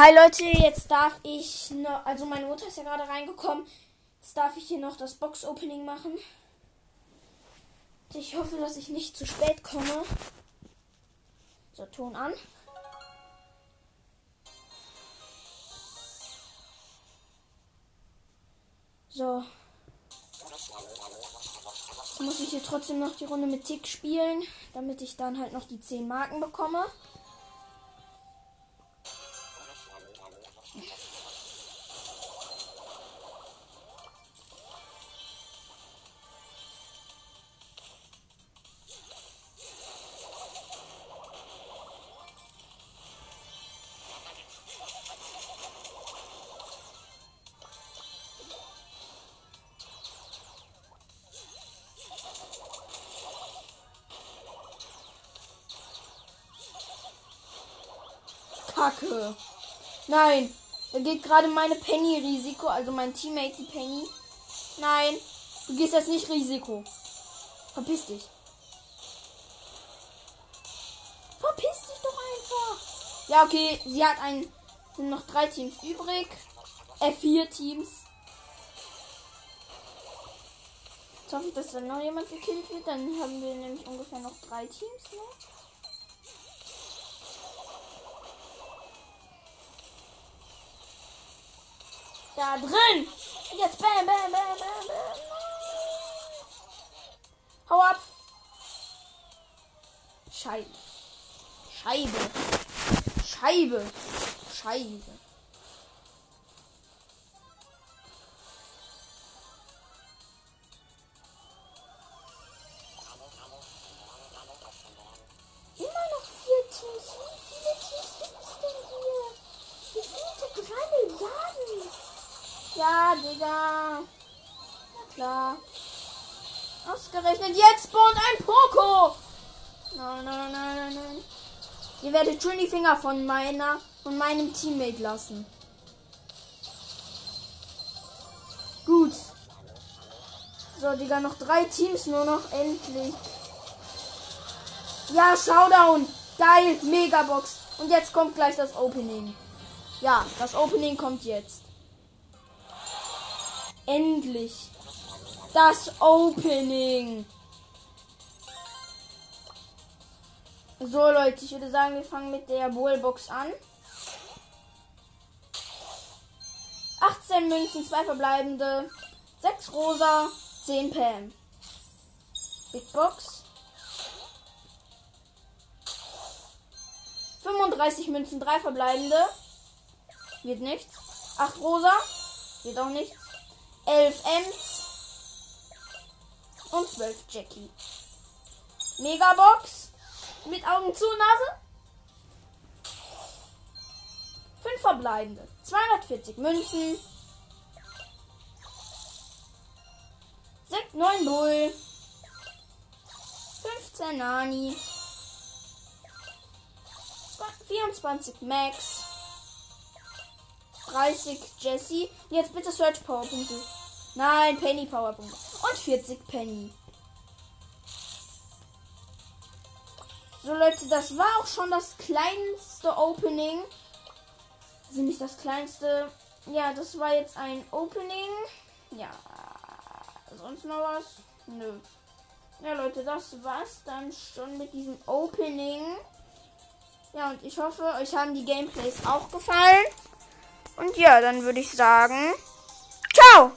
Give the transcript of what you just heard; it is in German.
Hi Leute, jetzt darf ich noch, also meine Mutter ist ja gerade reingekommen. Jetzt darf ich hier noch das Box Opening machen. Ich hoffe, dass ich nicht zu spät komme. So, Ton an. So. Jetzt muss ich hier trotzdem noch die Runde mit Tick spielen, damit ich dann halt noch die 10 Marken bekomme. Kacke. Nein. Da geht gerade meine Penny Risiko, also mein Teammate die Penny. Nein. Du gehst jetzt nicht Risiko. Verpiss dich. Verpiss dich doch einfach. Ja, okay. Sie hat ein. Sind noch drei Teams übrig. Äh, vier Teams. Jetzt hoffe ich, dass dann noch jemand gekillt wird. Dann haben wir nämlich ungefähr noch drei Teams noch. Da drin. Jetzt bam, bam, bam, bam, bam. Hau ab. Scheibe. Scheibe. Scheibe. Scheibe. Ja, Digga. Na klar. Ausgerechnet jetzt spawnt ein Poco. Nein, nein, nein, nein, nein. Ihr werdet schon die Finger von meiner und meinem Teammate lassen. Gut. So, Digga, noch drei Teams nur noch endlich. Ja, Showdown. Geil, Megabox. Und jetzt kommt gleich das Opening. Ja, das Opening kommt jetzt. Endlich. Das Opening. So, Leute, ich würde sagen, wir fangen mit der Bowlbox an. 18 Münzen, 2 verbleibende, 6 rosa, 10 Pam. Big Box. 35 Münzen, 3 verbleibende. Wird nichts. 8 rosa. Wird auch nichts. 11 Ems. Und 12 Jackie. Megabox. Mit Augen zu, Nase. 5 verbleibende. 240 Münzen. 6, 9 Bull. 15 Nani. 24 Max. 30 Jesse. Jetzt bitte Search Powerpunkte. Nein, Penny Powerpunkte. Und 40 Penny. So Leute, das war auch schon das kleinste Opening. Also nicht das kleinste. Ja, das war jetzt ein Opening. Ja, sonst noch was? Nö. Ja Leute, das war's dann schon mit diesem Opening. Ja, und ich hoffe, euch haben die Gameplays auch gefallen. Und ja, dann würde ich sagen, ciao!